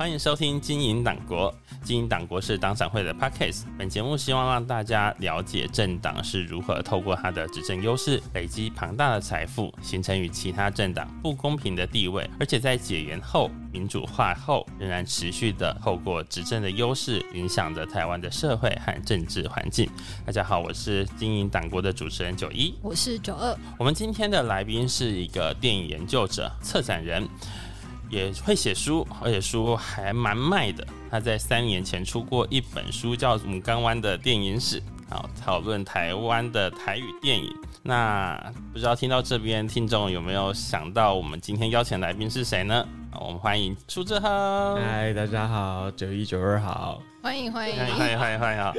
欢迎收听《经营党国》。经营党国是党产会的 podcast。本节目希望让大家了解政党是如何透过它的执政优势，累积庞大的财富，形成与其他政党不公平的地位，而且在解严后、民主化后，仍然持续的透过执政的优势，影响着台湾的社会和政治环境。大家好，我是经营党国的主持人九一，我是九二。我们今天的来宾是一个电影研究者、策展人。也会写书，而且书还蛮卖的。他在三年前出过一本书，叫《母冈湾的电影史》，好讨论台湾的台语电影。那不知道听到这边听众有没有想到我们今天邀请来宾是谁呢？我们欢迎苏志亨。嗨，大家好，九一九二好，欢迎欢迎 欢迎欢迎欢迎欢迎啊！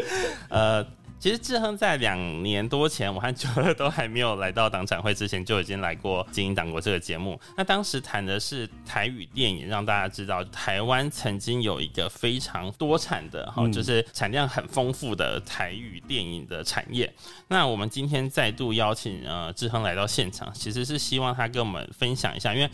呃。其实志亨在两年多前，我和九二都还没有来到党展会之前，就已经来过经营党国这个节目。那当时谈的是台语电影，让大家知道台湾曾经有一个非常多产的哈，就是产量很丰富的台语电影的产业。那我们今天再度邀请呃志亨来到现场，其实是希望他跟我们分享一下，因为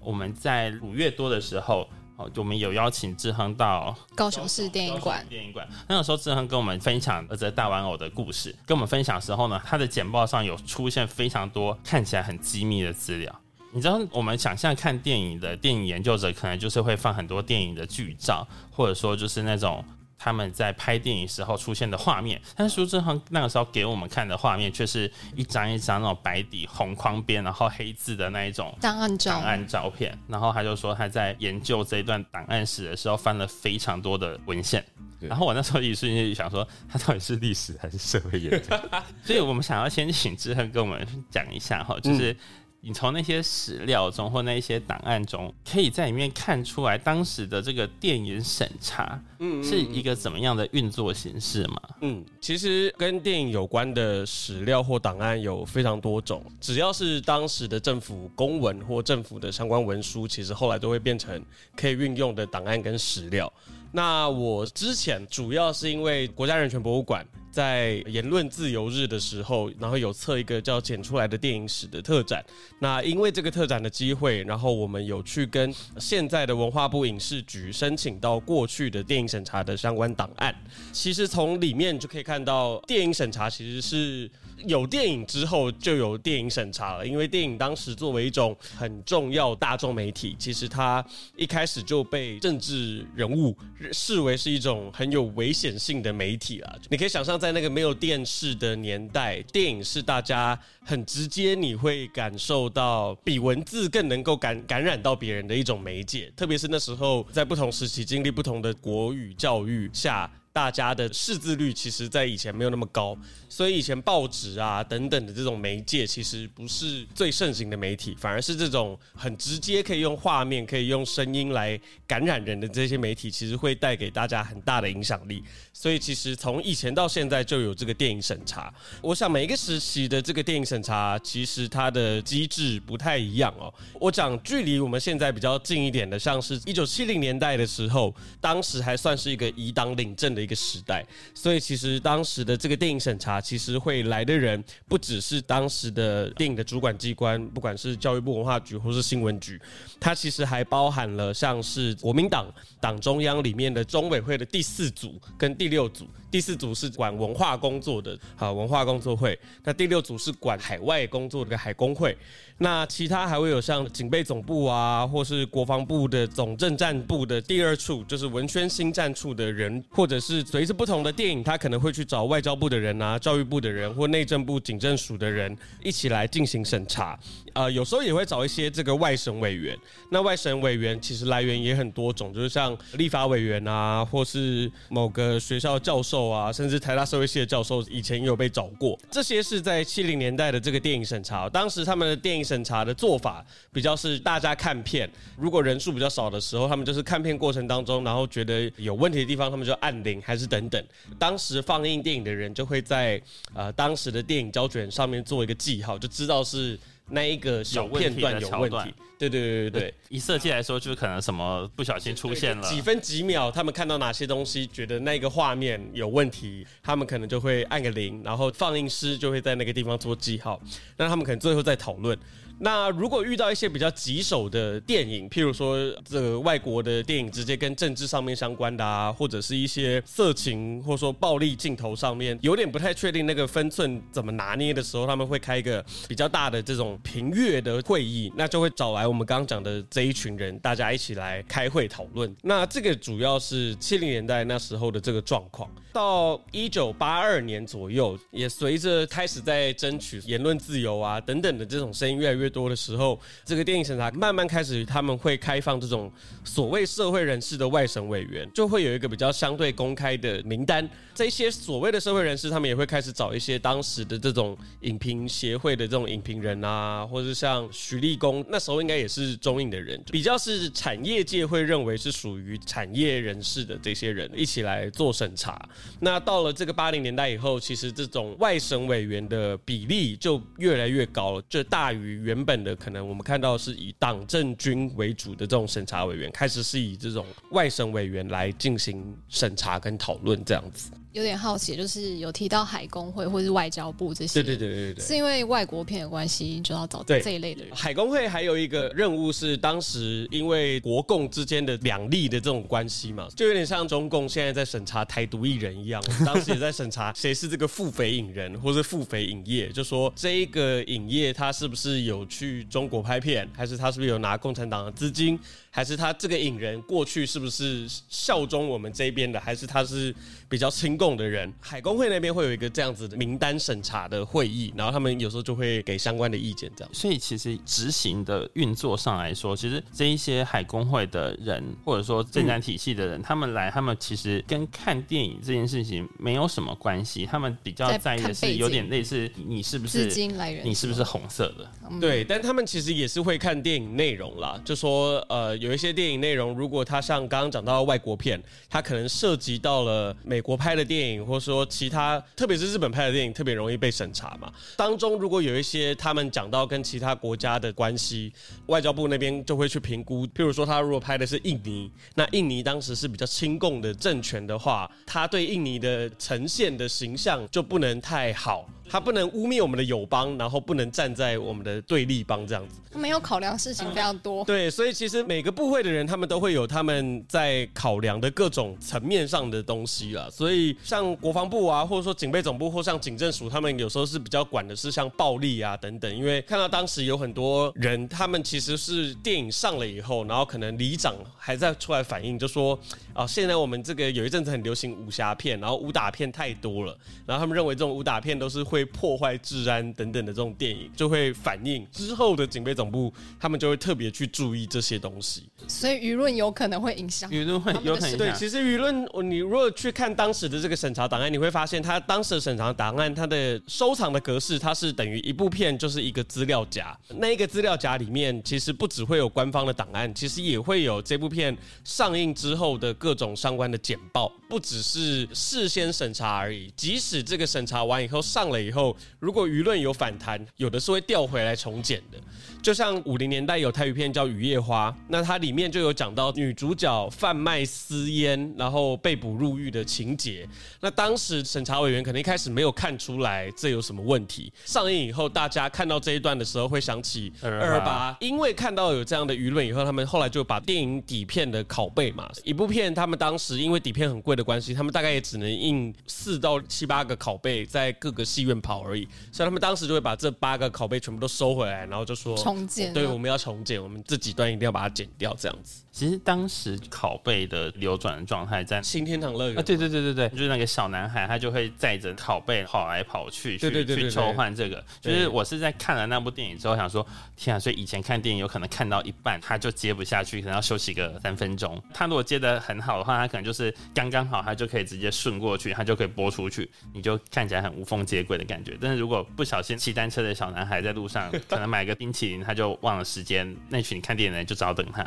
我们在五月多的时候。哦，我们有邀请志恒到高雄市电影馆。电影馆那个时候，志恒跟我们分享儿子大玩偶的故事。跟我们分享的时候呢，他的简报上有出现非常多看起来很机密的资料。你知道，我们想象看电影的电影研究者，可能就是会放很多电影的剧照，或者说就是那种。他们在拍电影时候出现的画面，但是苏志恒那个时候给我们看的画面，却是一张一张那种白底红框边，然后黑字的那一种档案照档案照片。然后他就说他在研究这一段档案史的时候，翻了非常多的文献。然后我那时候一瞬间就想说，他到底是历史还是社会研究？所以我们想要先请志恒跟我们讲一下哈，就是。你从那些史料中或那些档案中，可以在里面看出来当时的这个电影审查，嗯，是一个怎么样的运作形式吗？嗯，其实跟电影有关的史料或档案有非常多种，只要是当时的政府公文或政府的相关文书，其实后来都会变成可以运用的档案跟史料。那我之前主要是因为国家人权博物馆。在言论自由日的时候，然后有测一个叫“剪出来的电影史”的特展。那因为这个特展的机会，然后我们有去跟现在的文化部影视局申请到过去的电影审查的相关档案。其实从里面就可以看到，电影审查其实是。有电影之后就有电影审查了，因为电影当时作为一种很重要大众媒体，其实它一开始就被政治人物视为是一种很有危险性的媒体了。你可以想象，在那个没有电视的年代，电影是大家很直接，你会感受到比文字更能够感感染到别人的一种媒介。特别是那时候在不同时期经历不同的国语教育下。大家的识字率其实，在以前没有那么高，所以以前报纸啊等等的这种媒介，其实不是最盛行的媒体，反而是这种很直接可以用画面、可以用声音来感染人的这些媒体，其实会带给大家很大的影响力。所以，其实从以前到现在就有这个电影审查。我想每一个时期的这个电影审查，其实它的机制不太一样哦。我讲距离我们现在比较近一点的，像是一九七零年代的时候，当时还算是一个以党领政的。一个时代，所以其实当时的这个电影审查，其实会来的人不只是当时的电影的主管机关，不管是教育部文化局或是新闻局，它其实还包含了像是国民党党中央里面的中委会的第四组跟第六组。第四组是管文化工作的，好文化工作会。那第六组是管海外工作的海工会。那其他还会有像警备总部啊，或是国防部的总政战部的第二处，就是文宣新战处的人，或者是随着不同的电影，他可能会去找外交部的人啊、教育部的人或内政部警政署的人一起来进行审查。呃，有时候也会找一些这个外省委员。那外省委员其实来源也很多种，就是像立法委员啊，或是某个学校教授。啊，甚至台大社会系的教授以前也有被找过。这些是在七零年代的这个电影审查，当时他们的电影审查的做法比较是大家看片，如果人数比较少的时候，他们就是看片过程当中，然后觉得有问题的地方，他们就按铃还是等等。当时放映电影的人就会在呃当时的电影胶卷上面做一个记号，就知道是。那一个小片段有问题，对对对对对，以设计来说，就是可能什么不小心出现了。几分几秒，他们看到哪些东西，觉得那个画面有问题，他们可能就会按个零，然后放映师就会在那个地方做记号，那他们可能最后再讨论。那如果遇到一些比较棘手的电影，譬如说这个外国的电影直接跟政治上面相关的啊，或者是一些色情或者说暴力镜头上面有点不太确定那个分寸怎么拿捏的时候，他们会开一个比较大的这种评阅的会议，那就会找来我们刚刚讲的这一群人，大家一起来开会讨论。那这个主要是七零年代那时候的这个状况，到一九八二年左右，也随着开始在争取言论自由啊等等的这种声音越来越多的时候，这个电影审查慢慢开始，他们会开放这种所谓社会人士的外省委员，就会有一个比较相对公开的名单。这些所谓的社会人士，他们也会开始找一些当时的这种影评协会的这种影评人啊，或者像徐立功，那时候应该也是中影的人，比较是产业界会认为是属于产业人士的这些人一起来做审查。那到了这个八零年代以后，其实这种外省委员的比例就越来越高了，就大于原原本的可能我们看到是以党政军为主的这种审查委员，开始是以这种外省委员来进行审查跟讨论这样子。有点好奇，就是有提到海工会或是外交部这些，对对对对对，是因为外国片的关系，就要找对这一类的人。海工会还有一个任务是，当时因为国共之间的两立的这种关系嘛，就有点像中共现在在审查台独艺人一样，当时也在审查谁是这个腹诽影人或是腹诽影业，就说这一个影业他是不是有去中国拍片，还是他是不是有拿共产党的资金，还是他这个影人过去是不是效忠我们这边的，还是他是比较亲共的人？海工会那边会有一个这样子的名单审查的会议，然后他们有时候就会给相关的意见，这样。所以其实执行的运作上来说，其实这一些海工会的人，或者说政战体系的人，他们来，他们其实跟看电影这件事情没有什么关系，他们比较在在意的是有点类似你是不是资金来源你是不是红色的？对，但他们其实也是会看电影内容啦，就说呃，有一些电影内容，如果它像刚刚讲到的外国片，它可能涉及到了美国拍的电影，或者说其他，特别是日本拍的电影，特别容易被审查嘛。当中如果有一些他们讲到跟其他国家的关系，外交部那边就会去评估，譬如说他如果拍的是印尼，那印尼当时是比较亲共的政权的话，他对印尼的呈现的形象就不能太好。他不能污蔑我们的友邦，然后不能站在我们的对立邦这样子。他们要考量事情非常多。对，所以其实每个部会的人，他们都会有他们在考量的各种层面上的东西啦。所以像国防部啊，或者说警备总部，或像警政署，他们有时候是比较管的是像暴力啊等等。因为看到当时有很多人，他们其实是电影上了以后，然后可能里长还在出来反映，就说啊，现在我们这个有一阵子很流行武侠片，然后武打片太多了，然后他们认为这种武打片都是会破坏治安等等的这种电影，就会反映之后的警备总部，他们就会特别去注意这些东西。所以舆论有可能会影响。舆论会有可能对其实舆论，你如果去看当时的这个审查档案，你会发现，他当时的审查档案，它的收藏的格式，它是等于一部片就是一个资料夹。那一个资料夹里面，其实不只会有官方的档案，其实也会有这部片上映之后的各种相关的简报，不只是事先审查而已。即使这个审查完以后上了以后，如果舆论有反弹，有的是会调回来重剪的。就像五零年代有台语片叫《雨夜花》，那它里面就有讲到女主角贩卖私烟，然后被捕入狱的情节。那当时审查委员可能一开始没有看出来这有什么问题，上映以后大家看到这一段的时候会想起 二二八，因为看到有这样的舆论以后，他们后来就把电影底片的拷贝嘛，一部片他们当时因为底片很贵的关系，他们大概也只能印四到七八个拷贝在各个戏院跑而已，所以他们当时就会把这八个拷贝全部都收回来，然后就说重建对，我们要重建，我们这几段一定要把它剪掉，这样子。其实当时拷贝的流转的状态在。新天堂乐园啊，对对对对对，就是那个小男孩，他就会载着拷贝跑来跑去，去去抽换这个。就是我是在看了那部电影之后，想说，天啊！所以以前看电影有可能看到一半他就接不下去，可能要休息个三分钟。他如果接的很好的话，他可能就是刚刚好，他就可以直接顺过去，他就可以播出去，你就看起来很无缝接轨的感觉。但是如果不小心骑单车的小男孩在路上 可能买个冰淇淋，他就忘了时间，那群看电影的人就只好等他。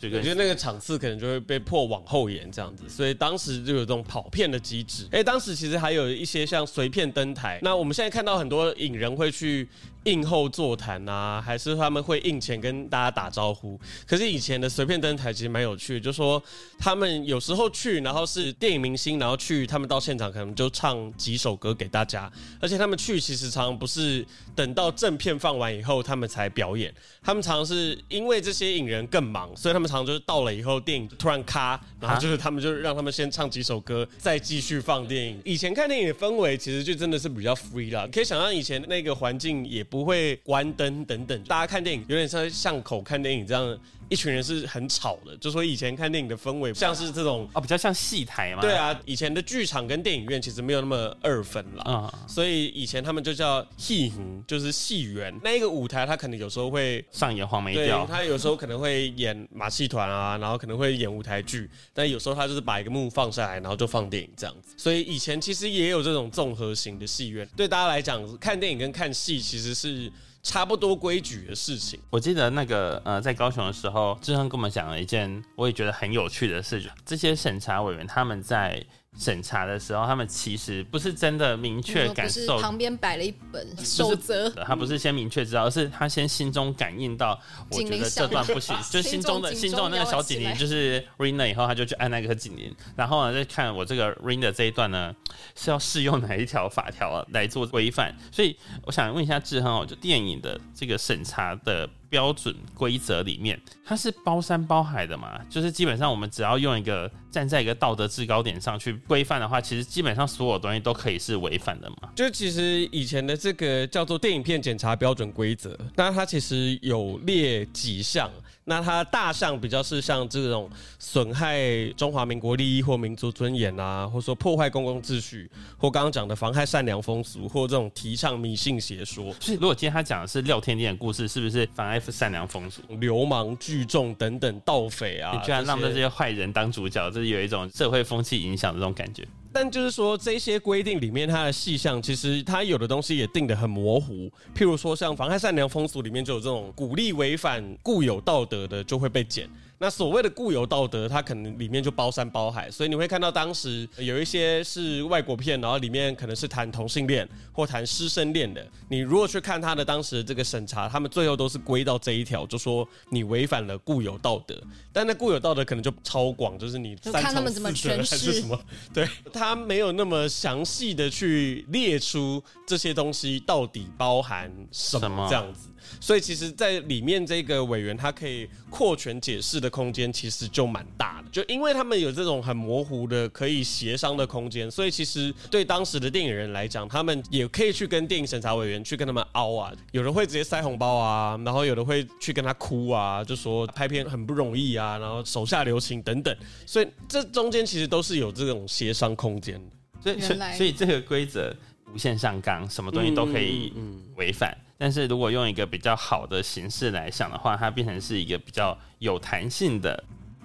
这个我觉得那个场次可能就会被迫往后延这样子，所以当时就有这种跑片的机制。哎，当时其实还有一些像随片登台，那我们现在看到很多影人会去映后座谈啊，还是他们会映前跟大家打招呼。可是以前的随便登台其实蛮有趣的，就说他们有时候去，然后是电影明星，然后去他们到现场可能就唱几首歌给大家，而且他们去其实常常不是等到正片放完以后他们才表演，他们常常是因为这些影人更忙，所以他们常常就是到了以后电影突然咔，然后就是他们就让他们先唱几首歌，再继续放电影。以前看电影的氛围其实就真的是比较 free 啦，可以想象以前那个环境也不会关灯等等，大家看电影有点像巷口看电影这样。一群人是很吵的，就说以前看电影的氛围像是这种哦，比较像戏台嘛。对啊，以前的剧场跟电影院其实没有那么二分了，嗯，所以以前他们就叫戏就是戏园。那一个舞台，他可能有时候会上演黄梅调，他有时候可能会演马戏团啊，然后可能会演舞台剧，但有时候他就是把一个幕放下来，然后就放电影这样子。所以以前其实也有这种综合型的戏院，对大家来讲，看电影跟看戏其实是。差不多规矩的事情。我记得那个呃，在高雄的时候，志恒跟我们讲了一件我也觉得很有趣的事情，这些审查委员他们在。审查的时候，他们其实不是真的明确感受，旁边摆了一本守则，他不是先明确知道，而是他先心中感应到，我觉得这段不行，就心中的心中的那个小警铃就是 ring 了以后，他就去按那个警铃，然后呢再看我这个 ring 的这一段呢是要适用哪一条法条来做规范，所以我想问一下志恒哦，就电影的这个审查的。标准规则里面，它是包山包海的嘛？就是基本上我们只要用一个站在一个道德制高点上去规范的话，其实基本上所有东西都可以是违反的嘛。就其实以前的这个叫做电影片检查标准规则，那它其实有列几项。那它大项比较是像这种损害中华民国利益或民族尊严啊，或者说破坏公共秩序，或刚刚讲的妨害善良风俗，或这种提倡迷信邪说。所以，如果今天他讲的是廖天天的故事，是不是妨碍善良风俗、流氓聚众等等盗匪啊？你居然让这些坏人当主角，这是有一种社会风气影响的这种感觉。但就是说，这些规定里面它的细项，其实它有的东西也定得很模糊。譬如说，像妨害善良风俗里面就有这种鼓励违反固有道德的，就会被减。那所谓的固有道德，它可能里面就包山包海，所以你会看到当时有一些是外国片，然后里面可能是谈同性恋或谈师生恋的。你如果去看他的当时这个审查，他们最后都是归到这一条，就说你违反了固有道德。但那固有道德可能就超广，就是你看他们怎么诠释什么？对他没有那么详细的去列出这些东西到底包含什么这样子。所以其实，在里面这个委员他可以扩权解释的空间其实就蛮大的，就因为他们有这种很模糊的可以协商的空间，所以其实对当时的电影人来讲，他们也可以去跟电影审查委员去跟他们凹啊，有的会直接塞红包啊，然后有的会去跟他哭啊，就说拍片很不容易啊，然后手下留情等等，所以这中间其实都是有这种协商空间的。所以，所以这个规则无限上纲，什么东西都可以违反。但是如果用一个比较好的形式来想的话，它变成是一个比较有弹性的、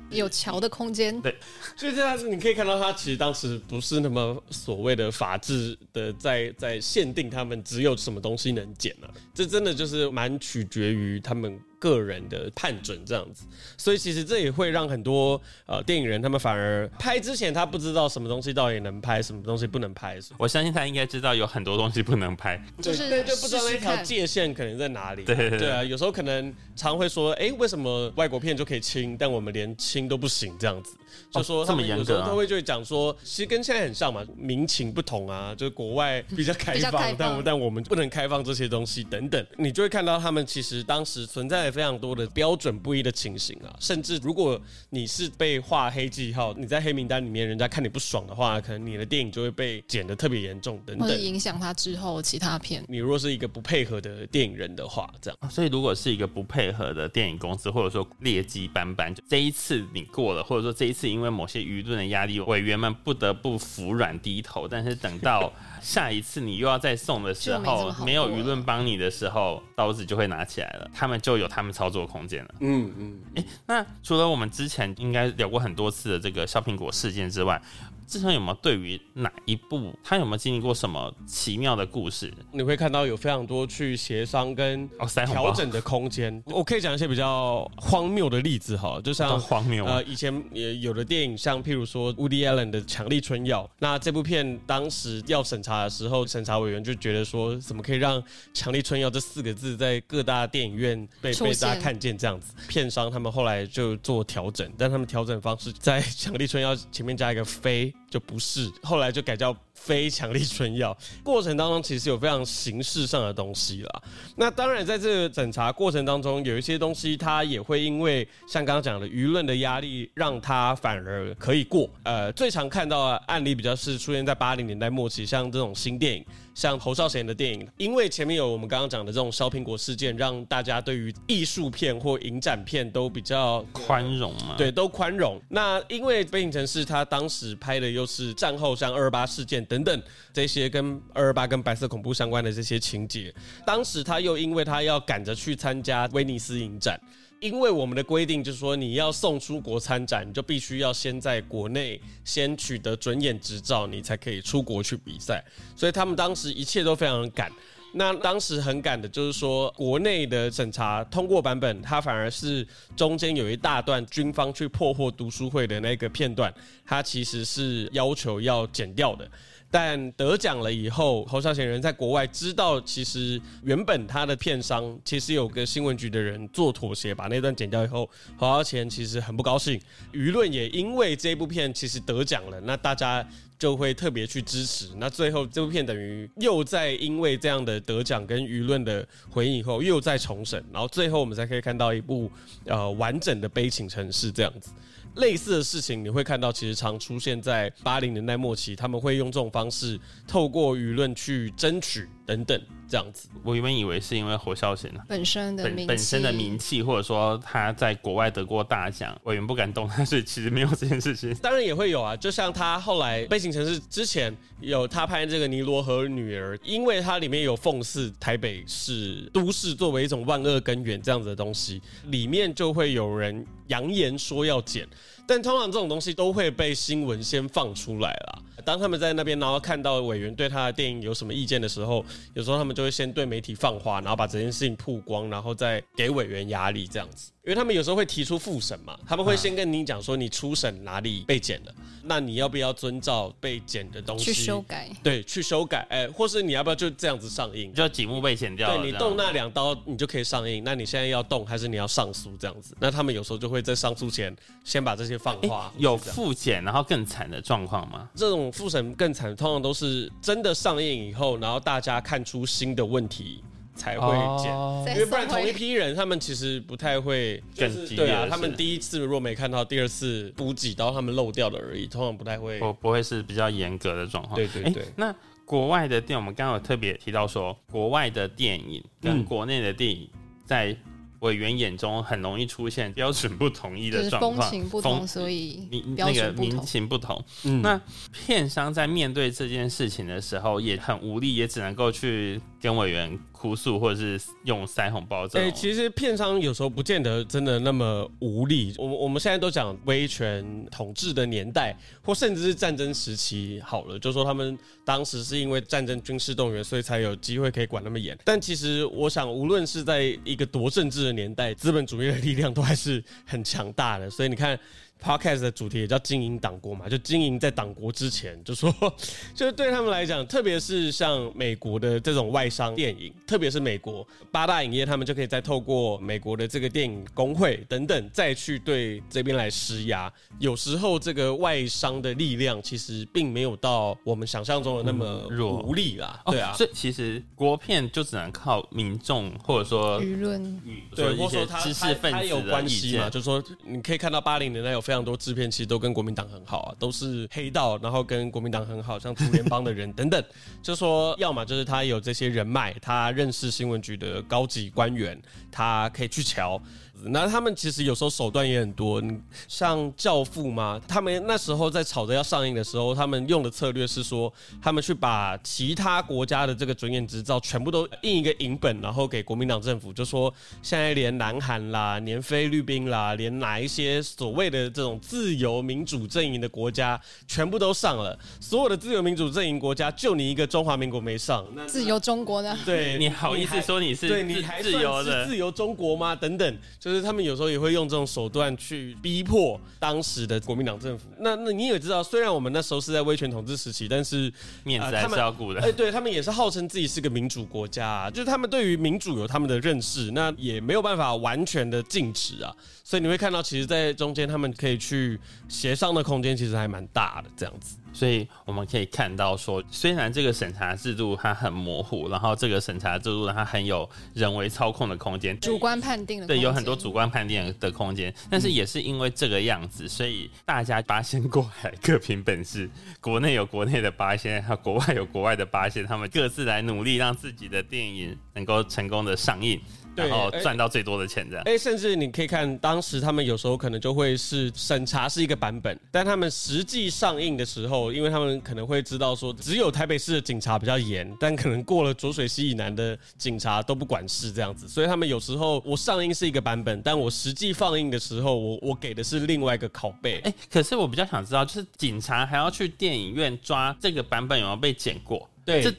有桥的空间。对，所以这样子你可以看到，它其实当时不是那么所谓的法治的，在在限定他们只有什么东西能剪了。这真的就是蛮取决于他们。个人的判准这样子，所以其实这也会让很多呃电影人他们反而拍之前他不知道什么东西到底能拍，什么东西不能拍。我相信他应该知道有很多东西不能拍，就是就不知道那条界限可能在哪里。对对啊，有时候可能常会说，哎，为什么外国片就可以亲，但我们连亲都不行这样子？就说这么严格，他会就会讲说，其实跟现在很像嘛，民情不同啊，就是国外比较开放，但但我们不能开放这些东西等等，你就会看到他们其实当时存在。非常多的标准不一的情形啊，甚至如果你是被画黑记号，你在黑名单里面，人家看你不爽的话，可能你的电影就会被剪得特别严重等等，影响他之后其他片。你如果是一个不配合的电影人的话，这样，所以如果是一个不配合的电影公司，或者说劣迹斑斑，这一次你过了，或者说这一次因为某些舆论的压力，委员们不得不服软低头，但是等到。下一次你又要再送的时候，没有舆论帮你的时候，刀子就会拿起来了，他们就有他们操作空间了。嗯嗯，哎，那除了我们之前应该聊过很多次的这个削苹果事件之外，志恒有没有对于哪一部他有没有经历过什么奇妙的故事？你会看到有非常多去协商跟调整的空间。我可以讲一些比较荒谬的例子哈，就像 荒谬啊呃，以前也有的电影，像譬如说 Woody Allen 的《强力春药》，那这部片当时要审查的时候，审查委员就觉得说，怎么可以让“强力春药”这四个字在各大电影院被被大家看见这样子？片商他们后来就做调整，但他们调整方式在“强力春药”前面加一个“非”，就不是，后来就改叫。非强力春药过程当中，其实有非常形式上的东西啦。那当然，在这个审查过程当中，有一些东西它也会因为像刚刚讲的舆论的压力，让它反而可以过。呃，最常看到的案例比较是出现在八零年代末期，像这种新电影，像侯孝贤的电影，因为前面有我们刚刚讲的这种烧苹果事件，让大家对于艺术片或影展片都比较宽容嘛？对，都宽容。那因为《悲情城市》他当时拍的又是战后像二二八事件等等这些跟二二八跟白色恐怖相关的这些情节，当时他又因为他要赶着去参加威尼斯影展。因为我们的规定就是说，你要送出国参展，你就必须要先在国内先取得准演执照，你才可以出国去比赛。所以他们当时一切都非常的赶。那当时很赶的，就是说国内的审查通过版本，它反而是中间有一大段军方去破获读书会的那个片段，它其实是要求要剪掉的。但得奖了以后，侯孝贤人在国外知道，其实原本他的片商其实有个新闻局的人做妥协，把那段剪掉以后，侯孝贤其实很不高兴，舆论也因为这部片其实得奖了，那大家就会特别去支持。那最后这部片等于又在因为这样的得奖跟舆论的回应以后，又在重审，然后最后我们才可以看到一部呃完整的悲情城市这样子。类似的事情你会看到，其实常出现在八零年代末期，他们会用这种方式透过舆论去争取等等。这样子。我原本以为是因为侯孝贤啊。本身的名本本身的名气，或者说他在国外得过大奖，我原不敢动，但是其实没有这件事情。当然也会有啊，就像他后来《悲情城市》之前有他拍这个《尼罗河女儿》，因为它里面有讽刺台北市都市作为一种万恶根源这样子的东西，里面就会有人扬言说要剪。但通常这种东西都会被新闻先放出来啦。当他们在那边，然后看到委员对他的电影有什么意见的时候，有时候他们就会先对媒体放话，然后把这件事情曝光，然后再给委员压力这样子。因为他们有时候会提出复审嘛，他们会先跟你讲说你初审哪里被剪了，那你要不要遵照被剪的东西去修改。对，去修改，哎、或是你要不要就这样子上映？就几幕被剪掉了，对你动那两刀，你就可以上映。那你现在要动，还是你要上诉这样子？那他们有时候就会在上诉前先把这些放诶话。有复检，然后更惨的状况吗？这种复审更惨，通常都是真的上映以后，然后大家看出新的问题才会剪。哦因为不然同一批人，他们其实不太会，更就是烈，对啊他们第一次如果没看到，第二次补几刀他们漏掉的而已，通常不太会。不不会是比较严格的状况。诶对对对那国外的电影，我们刚刚有特别提到说，国外的电影跟嗯国内的电影在委员眼中很容易出现标准不统一就是的状况，风情不同，所以标民那个民准不同。情不同。嗯那片商在面对这件事情的时候也很无力，也只能够去跟委员哭诉，或者是用塞红包这哎、其实片商有时候不见得真的那么无力。我们我们现在都讲威权统治的年代，或甚至是战争时期好了，就说他们当时是因为战争军事动员，所以才有机会可以管那么严。但其实我想，无论是在一个多政治的年代，资本主义的力量都还是很强大的。所以你看。Podcast 的主题也叫经营党国嘛，就经营在党国之前，就说 就是对他们来讲，特别是像美国的这种外商电影，特别是美国八大影业，他们就可以再透过美国的这个电影工会等等，再去对这边来施压。有时候这个外商的力量其实并没有到我们想象中的那么嗯弱无力啦。哦对啊，所以其实国片就只能靠民众或者说舆论对，或者说他知识分他他有子的意关系嘛，见。就是说你可以看到八零年代有非常多制片，其实都跟国民党很好啊，都是黑道，然后跟国民党很好，像竹联帮的人等等，就说要么就是他有这些人脉，他认识新闻局的高级官员，他可以去瞧。那他们其实有时候手段也很多，你像《教父》嘛，他们那时候在吵着要上映的时候，他们用的策略是说，他们去把其他国家的这个准演执照全部都印一个银本，然后给国民党政府，就说现在连南韩啦、连菲律宾啦、连哪一些所谓的这种自由民主阵营的国家，全部都上了。所有的自由民主阵营国家，就你一个中华民国没上。那自由中国呢，对你好意思说你是对你自自还是由的自由中国吗？等等，就是他们有时候也会用这种手段去逼迫当时的国民党政府。那那你也知道，虽然我们那时候是在威权统治时期，但是面子还呃他们是要顾的。哎，对他们也是号称自己是个民主国家、啊，就是他们对于民主有他们的认识，那也没有办法完全的禁止啊。所以你会看到，其实，在中间他们可以去协商的空间其实还蛮大的，这样子。所以我们可以看到说，虽然这个审查制度它很模糊，然后这个审查制度它很有人为操控的空间，主观判定的对，有很多主观判定的空间，但是也是因为这个样子，所以大家八仙过海各凭本事，国内有国内的八仙，还有国外有国外的八仙，他们各自来努力让自己的电影能够成功的上映，对然后哎赚到最多的钱，这样。哎，甚至你可以看，当时他们有时候可能就会是审查是一个版本，但他们实际上映的时候，因为他们可能会知道说，只有台北市的警察比较严，但可能过了浊水溪以南的警察都不管事这样子，所以他们有时候我上映是一个版本，但我实际放映的时候，我我给的是另外一个拷贝。哎、可是我比较想知道，就是警察还要去电影院抓这个版本有没有被剪过？对这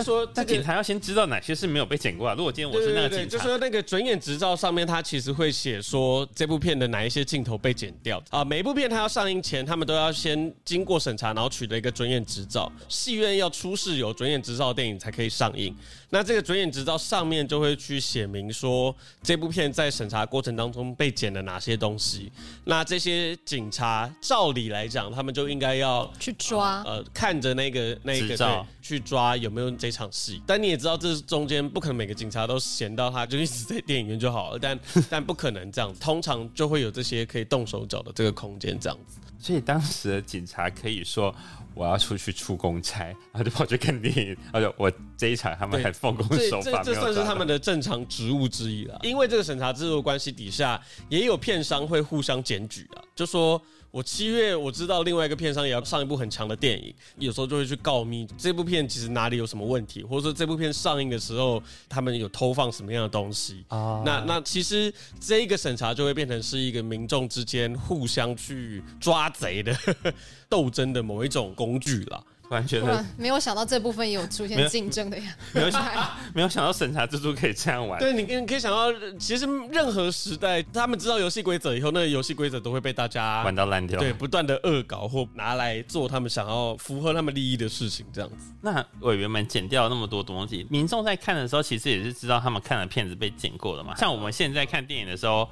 就说这个那警察要先知道哪些是没有被剪过啊。如果今天我是那个对对对，就说那个准演执照上面，它其实会写说这部片的哪一些镜头被剪掉啊、每一部片它要上映前，他们都要先经过审查，然后取得一个准演执照。戏院要出示有准演执照的电影才可以上映。那这个准演执照上面就会去写明说这部片在审查过程当中被剪了哪些东西。那这些警察照理来讲，他们就应该要去抓，呃，看着那个那个执照对去抓有没有这场戏，但你也知道，这中间不可能每个警察都闲到他就一直在电影院就好了，但 但不可能这样，通常就会有这些可以动手脚的这个空间这样子。所以当时的警察可以说我要出去出公差，然后就跑去看电影，而且我这一场他们对很奉公这守法，这这算是他们的。正常职务之一了。因为这个审查制度关系底下，也有片商会互相检举啊，就说我七月我知道另外一个片商也要上一部很强的电影，有时候就会去告密，这部片其实哪里有什么问题，或者说这部片上映的时候他们有偷放什么样的东西。啊那那其实这一个审查就会变成是一个民众之间互相去抓贼的 斗争的某一种工具了。突然觉得然没有想到这部分也有出现竞争的呀，没有想 没有想到审查制度可以这样玩。对，你你可以想到，其实任何时代，他们知道游戏规则以后，那个游戏规则都会被大家玩到烂掉。对不断的恶搞或拿来做他们想要符合他们利益的事情，这样子。那委员们剪掉了那么多东西，民众在看的时候，其实也是知道他们看的片子被剪过的嘛。像我们现在看电影的时候，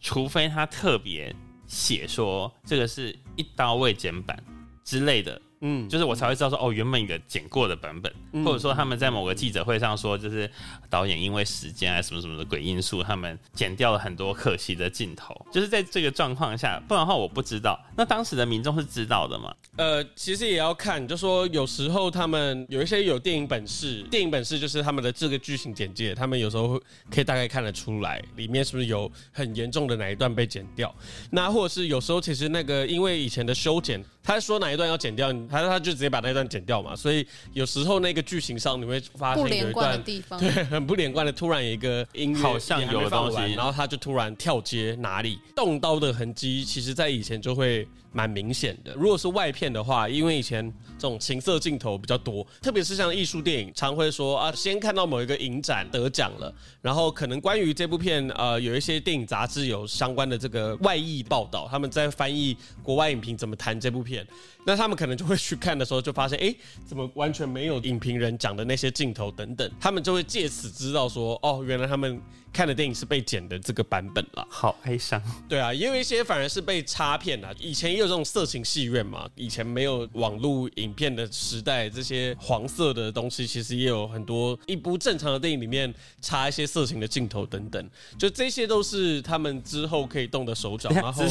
除非他特别写说这个是一刀未剪版之类的，嗯，就是我才会知道说哦，原本有剪过的版本，或者说他们在某个记者会上说，就是导演因为时间啊什么什么的鬼因素，他们剪掉了很多可惜的镜头。就是在这个状况下，不然的话我不知道。那当时的民众是知道的吗？呃，其实也要看，就说有时候他们有一些有电影本事，电影本事就是他们的这个剧情简介，他们有时候会可以大概看得出来，里面是不是有很严重的哪一段被剪掉。那或者是有时候其实那个因为以前的修剪，他说哪一段要剪掉，他他就直接把那段剪掉嘛，所以有时候那个剧情上你会发现有一不连贯的段。地方 对，，很不连贯的，突然有一个音乐好像有东西然后他就突然跳接哪里动刀的痕迹，其实在以前就会蛮明显的。如果是外片的话，因为以前这种情色镜头比较多，特别是像艺术电影，常会说啊，先看到某一个影展得奖了，然后可能关于这部片呃有一些电影杂志有相关的这个外译报道，他们在翻译国外影评怎么谈这部片，那他们可能就会去看的时候就发现，哎，怎么完全没有影评人讲的那些镜头等等，他们就会借此知道说，哦，原来他们看的电影是被剪的这个版本了。好哀伤。对啊，也有一些反而是被插片啊。以前也有这种色情戏院嘛，以前没有网络影片的时代，这些黄色的东西其实也有很多。一部正常的电影里面插一些色情的镜头等等，就这些都是他们之后可以动的手脚。然后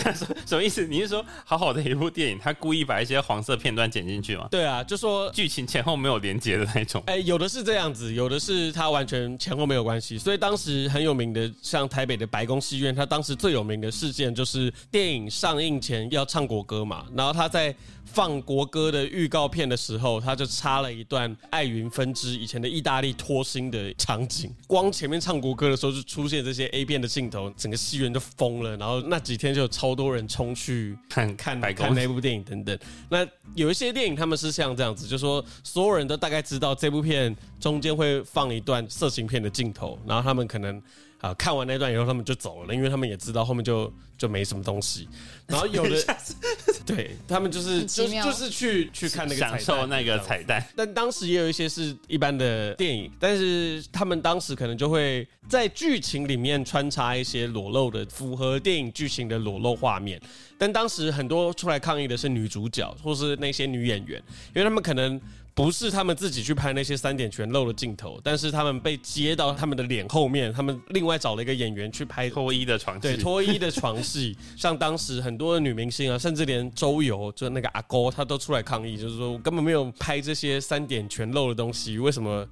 什么意思？你是说好好的一部电影，他故意意把一些黄色片段剪进去吗？对啊，就说剧情前后没有连接的那种。哎，有的是这样子，有的是它完全前后没有关系。所以当时很有名的，像台北的白宫戏院，它当时最有名的事件就是电影上映前要唱国歌嘛，然后他在放国歌的预告片的时候，他就插了一段爱云分支以前的意大利脱星的场景，光前面唱国歌的时候就出现这些 A 片的镜头，整个戏院就疯了。然后那几天就有超多人冲去看看白宫看那部电影等等。那有一些电影他们是像这样子，就说所有人都大概知道这部片中间会放一段色情片的镜头，然后他们可能啊、看完那段以后他们就走了，因为他们也知道后面就就没什么东西。然后有的 对他们就是就就是去去看那个享受那个。彩蛋，但当时也有一些是一般的电影，但是他们当时可能就会在剧情里面穿插一些裸露的、符合电影剧情的裸露画面。但当时很多出来抗议的是女主角或是那些女演员，因为他们可能不是他们自己去拍那些三点全露的镜头，但是他们被接到他们的脸后面，他们另外找了一个演员去拍脱衣的床戏，对脱衣的床戏，像当时很多的女明星啊，甚至连周游，就那个阿勾，她都出来抗议，就是说我根本没有拍这些三点全露的东西，为什么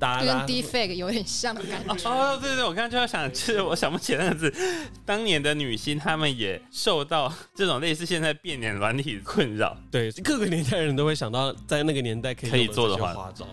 大跟 defect 有点像的感觉。哦，对对，我刚刚就要想，就是我想不起那个字。当年的女星，她们也受到这种类似现在变脸软体困扰。对各个年代的人都会想到，在那个年代可以可以做的话花招。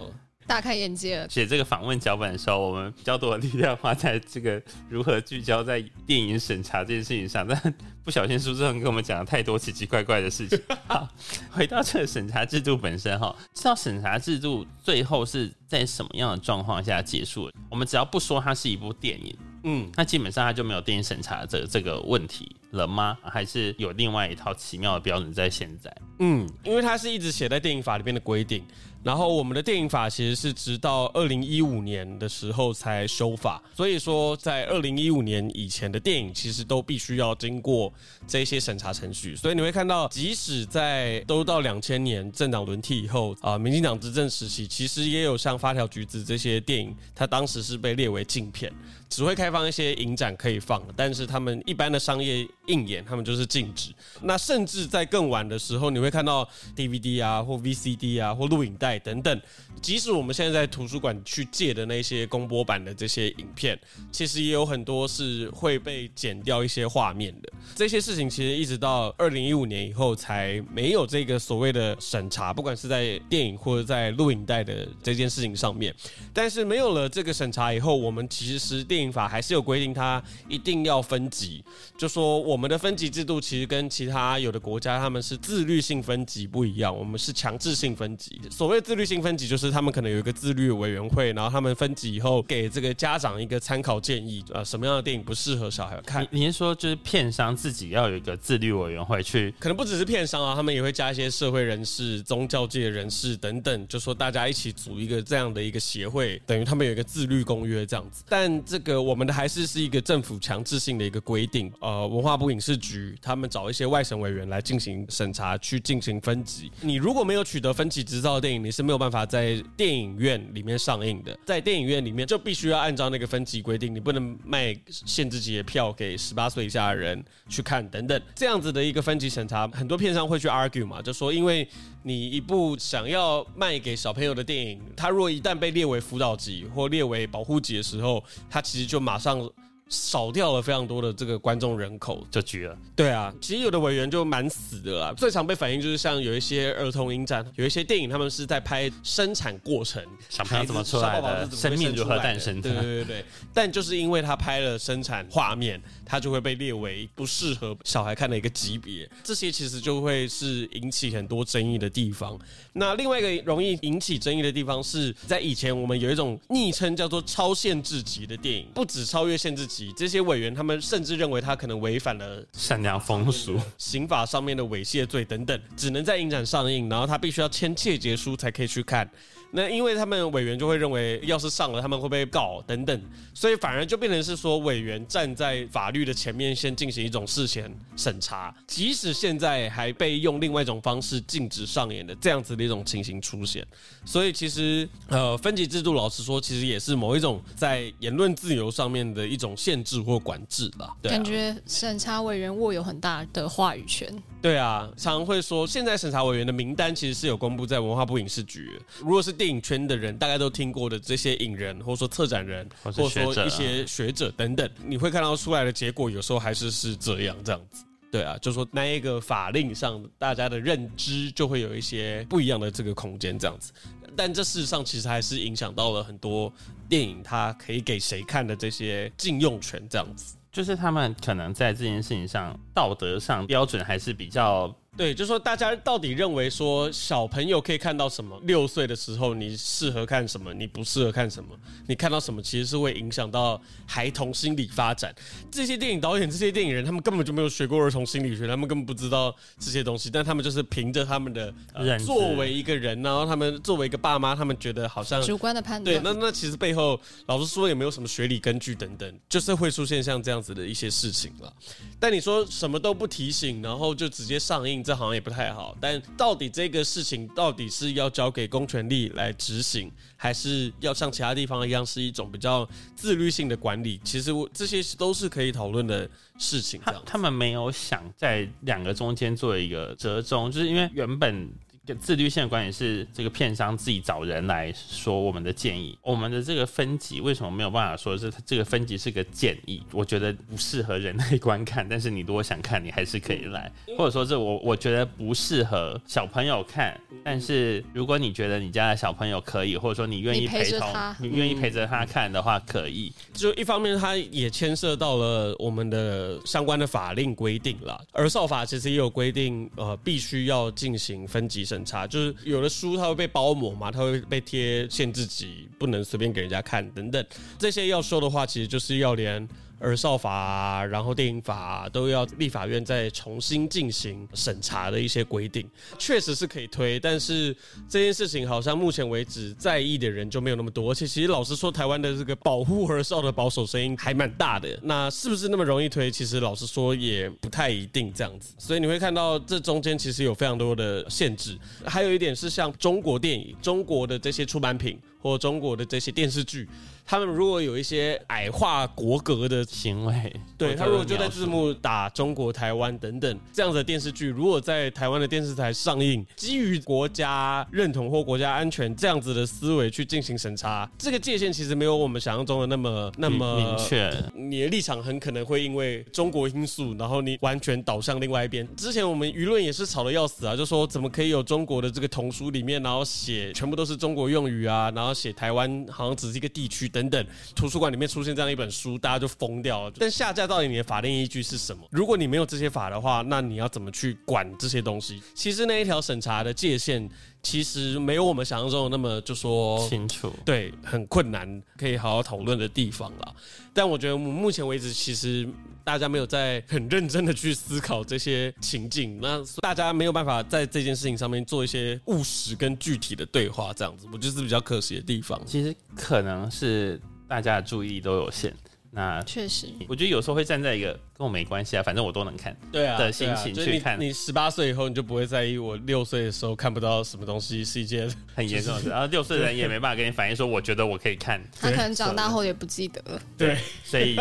大开眼界了。写这个访问脚本的时候，我们比较多的力量花在这个如何聚焦在电影审查这件事情上，但不小心苏志恒跟我们讲了太多奇奇怪怪的事情。好，回到这个审查制度本身哈，知道审查制度最后是在什么样的状况下结束的？我们只要不说它是一部电影，嗯，那基本上它就没有电影审查这这个问题了吗？还是有另外一套奇妙的标准在现在？嗯，因为它是一直写在电影法里面的规定，然后我们的电影法其实是直到二零一五年的时候才修法，所以说在二零一五年以前的电影其实都必须要经过这些审查程序，所以你会看到，即使在都到两千年政党轮替以后啊、民进党执政时期，其实也有像《发条橘子》这些电影，它当时是被列为禁片。只会开放一些影展可以放，但是他们一般的商业应演，他们就是禁止。那甚至在更晚的时候，你会看到 DVD 啊，或 VCD 啊，或录影带等等。即使我们现在在图书馆去借的那些公播版的这些影片，其实也有很多是会被剪掉一些画面的。这些事情其实一直到二零一五年以后才没有这个所谓的审查，不管是在电影或者在录影带的这件事情上面。但是没有了这个审查以后，我们其实电影法还是有规定，它一定要分级。就说我们的分级制度其实跟其他有的国家他们是自律性分级不一样，我们是强制性分级。所谓自律性分级，就是他们可能有一个自律委员会，然后他们分级以后给这个家长一个参考建议，呃，什么样的电影不适合小孩看。你您说就是片商自己要有一个自律委员会去可能不只是片商啊，他们也会加一些社会人士、宗教界人士等等，就说大家一起组一个这样的一个协会，等于他们有一个自律公约这样子。但这个我们的还是是一个政府强制性的一个规定，呃，文化部影视局他们找一些外省委员来进行审查，去进行分级。你如果没有取得分级执照的电影，你是没有办法在电影院里面上映的。在电影院里面就必须要按照那个分级规定，你不能卖限制级的票给十八岁以下的人去看等等。这样子的一个分级审查，很多片商会去 argue 嘛，就说因为你一部想要卖给小朋友的电影，它若一旦被列为辅导级或列为保护级的时候，它其实就马上。少掉了非常多的这个观众人口，就绝了。对啊，其实有的委员就蛮死的啦。最常被反映就是像有一些儿童影展，有一些电影他们是在拍生产过程，小朋友怎么出来的生命如何诞生的对对对对。但就是因为他拍了生产画面，他就会被列为不适合小孩看的一个级别。这些其实就会是引起很多争议的地方。那另外一个容易引起争议的地方是在以前我们有一种昵称叫做超限制级的电影，不止超越限制级，这些委员他们甚至认为他可能违反了善良风俗，刑法上面的猥亵罪等等，只能在影展上映，然后他必须要签切结书才可以去看。那因为他们委员就会认为，要是上了他们会被告等等，所以反而就变成是说，委员站在法律的前面，先进行一种事前审查，即使现在还被用另外一种方式禁止上演的这样子的一种情形出现。所以其实呃，分级制度，老实说，其实也是某一种在言论自由上面的一种限制或管制吧。对感觉审查委员握有很大的话语权。对啊，常常会说，现在审查委员的名单其实是有公布在文化部影视局。如果是电影圈的人，大概都听过的这些影人，或者说策展人，或或者说一些学者等等，你会看到出来的结果，有时候还是是这样这样子。对啊，就说那一个法令上，大家的认知就会有一些不一样的这个空间，这样子。但这事实上其实还是影响到了很多电影，它可以给谁看的这些禁用权，这样子。就是他们可能在这件事情上道德上标准还是比较对，就说大家到底认为说小朋友可以看到什么？六岁的时候你适合看什么？你不适合看什么？你看到什么其实是会影响到孩童心理发展。这些电影导演、这些电影人，他们根本就没有学过儿童心理学，他们根本不知道这些东西，但他们就是凭着他们的、呃作为一个人，然后他们作为一个爸妈，他们觉得好像主观的判对，断，那那其实背后老实说也没有什么学理根据等等，就是会出现像这样子的一些事情了。但你说什么都不提醒，然后就直接上映，这好像也不太好。但到底这个事情到底是要交给公权力来执行，还是要像其他地方一样是一种比较自律性的管理？其实我这些都是可以讨论的事情。他他们没有想在两个中间做一个折中，就是因为原本。自律性的管理是这个片商自己找人来说我们的建议，我们的这个分级为什么没有办法说是这个分级是个建议？我觉得不适合人类观看，但是你如果想看，你还是可以来，或者说是我我觉得不适合小朋友看，但是如果你觉得你家的小朋友可以，或者说你愿意陪陪同，你愿意陪着他看的话，可以。就一方面，它也牵涉到了我们的相关的法令规定了，而少法其实也有规定，呃，必须要进行分级审很差，就是有的书它会被包膜嘛，它会被贴限制级，不能随便给人家看等等。这些要说的话，其实就是要连。儿少法、然后电影法、都要立法院再重新进行审查的一些规定，确实是可以推，但是这件事情好像目前为止在意的人就没有那么多，而且其实老实说，台湾的这个保护儿少的保守声音还蛮大的，那是不是那么容易推？其实老实说也不太一定这样子，所以你会看到这中间其实有非常多的限制，还有一点是像中国电影、中国的这些出版品或中国的这些电视剧。他们如果有一些矮化国格的行为，对他如果就在在字幕打中国台湾等等这样子的电视剧，如果在台湾的电视台上映，基于国家认同或国家安全这样子的思维去进行审查，这个界限其实没有我们想象中的那么那么明确。你的立场很可能会因为中国因素，然后你完全倒向另外一边。之前我们舆论也是吵得要死啊，就说怎么可以有中国的这个童书里面，然后写全部都是中国用语啊，然后写台湾好像只是一个地区等等。图书馆里面出现这样一本书，大家就疯掉了。但下架到底你的法定依据是什么？如果你没有这些法的话，那你要怎么去管这些东西？其实那一条审查的界限，其实没有我们想象中的那么就说清楚。对，很困难，可以好好讨论的地方啦。但我觉得我们目前为止，其实大家没有在很认真的去思考这些情境，那大家没有办法在这件事情上面做一些务实跟具体的对话，这样子，我觉得是比较可惜的地方。其实可能是大家的注意力都有限。那确实，我觉得有时候会站在一个跟我没关系啊，反正我都能看。对啊的心情就是去看你你十八岁以后，你就不会在意我六岁的时候看不到什么东西是一件很严重的事，然 后六岁的人也没办法跟你反映说，我觉得我可以看，他可能长大后也不记得了。对。所以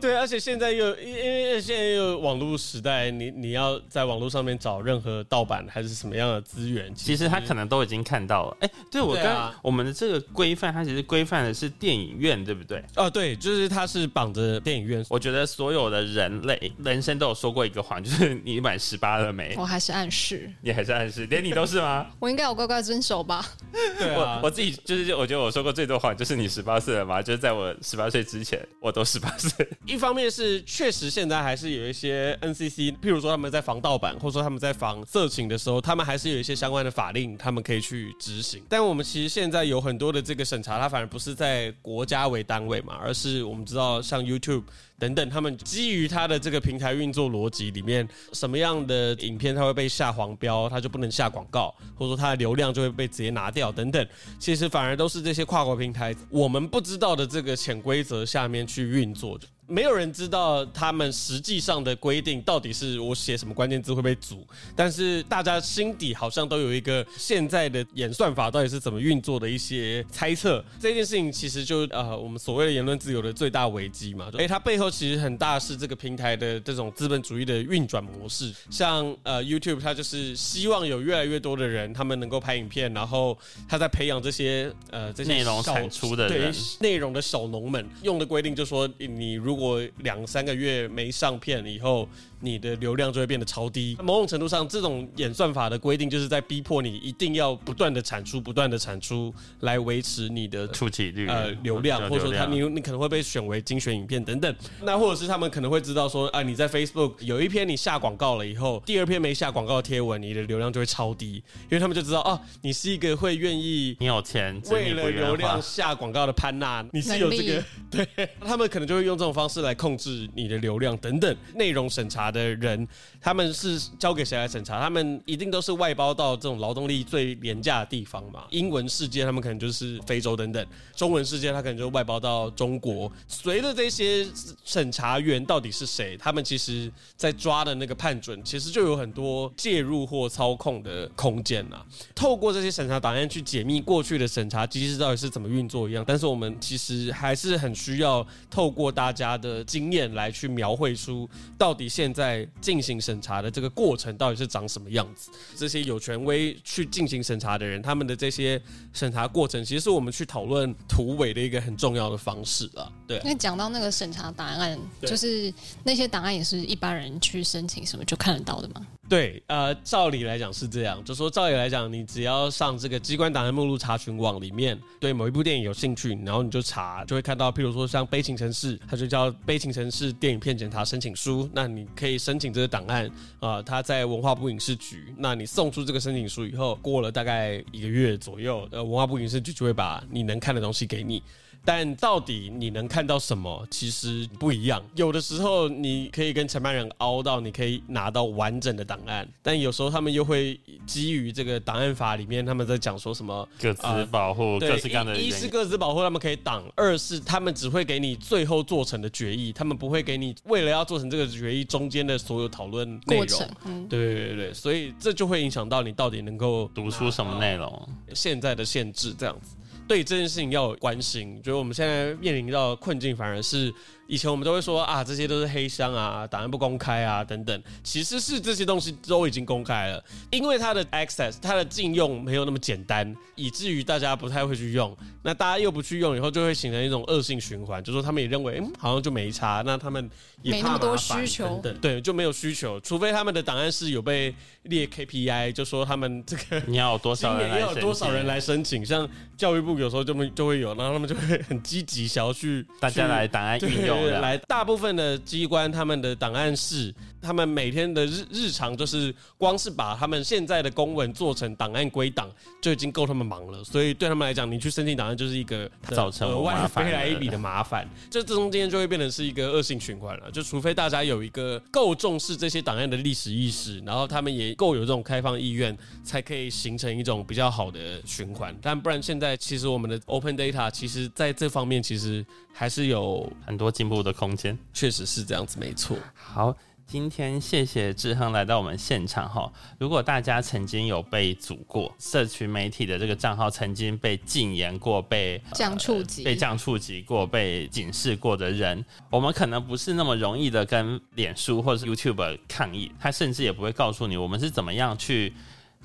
对，而且现在又因为现在又有网络时代，你你要在网络上面找任何盗版还是什么样的资源，其实他可能都已经看到了。哎、对我刚、啊我们的这个规范，它其实规范的是电影院，对不对？哦，对，就是它是绑着电影院，我觉得所有的人类人生都有说过一个谎，就是 你满十八了没？我还是暗示，你还是暗示，连你都是吗？我应该有乖乖遵守吧？对啊 我我自己就是，我觉得我说过最多谎就是你十八岁了嘛，就是在我十八岁之前，我都十八岁。一方面是确实现在还是有一些 NCC，譬如说他们在防盗版，或者说他们在防色情的时候，他们还是有一些相关的法令，他们可以去执行。但我们其实现在有很多的这个审查，它反而不是在国家为单位嘛，而是我们知道像 YouTube。等等，他们基于它的这个平台运作逻辑里面，什么样的影片它会被下黄标，它就不能下广告，或者说它的流量就会被直接拿掉等等。其实反而都是这些跨国平台我们不知道的这个潜规则下面去运作的。没有人知道他们实际上的规定到底是我写什么关键字会被阻，但是大家心底好像都有一个现在的演算法到底是怎么运作的一些猜测。这件事情其实就呃我们所谓的言论自由的最大危机嘛，哎，它背后其实很大是这个平台的这种资本主义的运转模式。像呃 YouTube，它就是希望有越来越多的人他们能够拍影片，然后他在培养这些呃这些内容产出的人，内容的小农们用的规定就说你如如果两三个月没上片以后。你的流量就会变得超低。某种程度上，这种演算法的规定就是在逼迫你一定要不断的产出、不断的产出，来维持你的出题率、呃流量，或者说他你你可能会被选为精选影片等等。那或者是他们可能会知道说，啊，你在 Facebook 有一篇你下广告了以后，第二篇没下广告的贴文，你的流量就会超低，因为他们就知道，哦，你是一个会愿意你有钱为了流量下广告的潘娜，你是有这个，对他们可能就会用这种方式来控制你的流量等等内容审查。的人，他们是交给谁来审查？他们一定都是外包到这种劳动力最廉价的地方嘛。英文世界，他们可能就是非洲等等；中文世界，他可能就外包到中国。随着这些审查员到底是谁，他们其实在抓的那个判准，其实就有很多介入或操控的空间啊。透过这些审查档案去解密过去的审查机制到底是怎么运作一样，但是我们其实还是很需要透过大家的经验来去描绘出到底现在。进行审查的这个过程到底是长什么样子？这些有权威去进行审查的人，他们的这些审查过程，其实是我们去讨论土委的一个很重要的方式了。对，因为讲到那个审查档案，就是那些档案也是一般人去申请什么就看得到的吗？对，呃，照理来讲是这样，就说照理来讲，你只要上这个机关档案目录查询网里面，对某一部电影有兴趣，然后你就查，就会看到，譬如说像《悲情城市》，它就叫《悲情城市电影片检查申请书》，那你可以申请这个档案啊，它在文化部影视局，那你送出这个申请书以后，过了大概一个月左右，呃，文化部影视局就会把你能看的东西给你。但到底你能看到什么，其实不一样。有的时候你可以跟承办人凹到，你可以拿到完整的档案，但有时候他们又会基于这个档案法里面，他们在讲说什么各自保护，各式各样的。一是各自保护，他们可以挡；二是他们只会给你最后做成的决议，他们不会给你为了要做成这个决议中间的所有讨论内容。对对对对，所以这就会影响到你到底能够读出什么内容。现在的限制这样子。对这件事情要有关心，觉得我们现在面临到困境，反而是。以前我们都会说啊，这些都是黑箱啊，档案不公开啊，等等。其实是这些东西都已经公开了，因为它的 access，它的禁用没有那么简单，以至于大家不太会去用。那大家又不去用，以后就会形成一种恶性循环，就说他们也认为，嗯，好像就没差。那他们也没那么多需求，对，就没有需求，除非他们的档案室有被列 KPI，就说他们这个你要有多少人，要有多少人来申请。像教育部有时候就会就会有，然后他们就会很积极想要去大家来档案运用。来，大部分的机关他们的档案室，他们每天的日日常就是光是把他们现在的公文做成档案归档，就已经够他们忙了。所以对他们来讲，你去申请档案就是一个造成额外飞来一笔的麻烦。这这中间就会变成是一个恶性循环了。就除非大家有一个够重视这些档案的历史意识，然后他们也够有这种开放意愿，才可以形成一种比较好的循环。但不然，现在其实我们的 open data 其实在这方面其实还是有很多进步的。空间确实是这样子，没错。好，今天谢谢志亨来到我们现场哈。如果大家曾经有被阻过，社群媒体的这个账号曾经被禁言过、被降触及、被降触及过、被警示过的人，我们可能不是那么容易的跟脸书或者是 YouTube 抗议，他甚至也不会告诉你我们是怎么样去。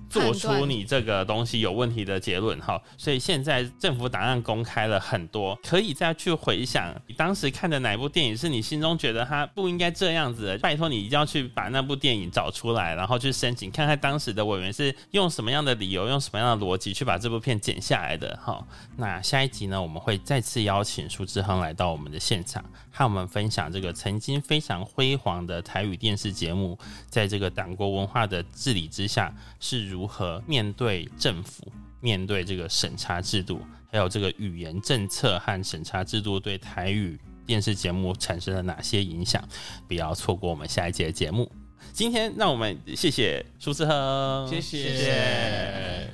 做出你这个东西有问题的结论哈，所以现在政府档案公开了很多，可以再去回想你当时看的哪部电影是你心中觉得它不应该这样子的，拜托你一定要去把那部电影找出来，然后去申请看看当时的委员是用什么样的理由、用什么样的逻辑去把这部片剪下来的哈。那下一集呢，我们会再次邀请苏志亨来到我们的现场，和我们分享这个曾经非常辉煌的台语电视节目，在这个党国文化的治理之下是。如何面对政府，面对这个审查制度，还有这个语言政策和审查制度对台语电视节目产生了哪些影响？不要错过我们下一节节目。今天，让我们谢谢苏思亨，谢谢。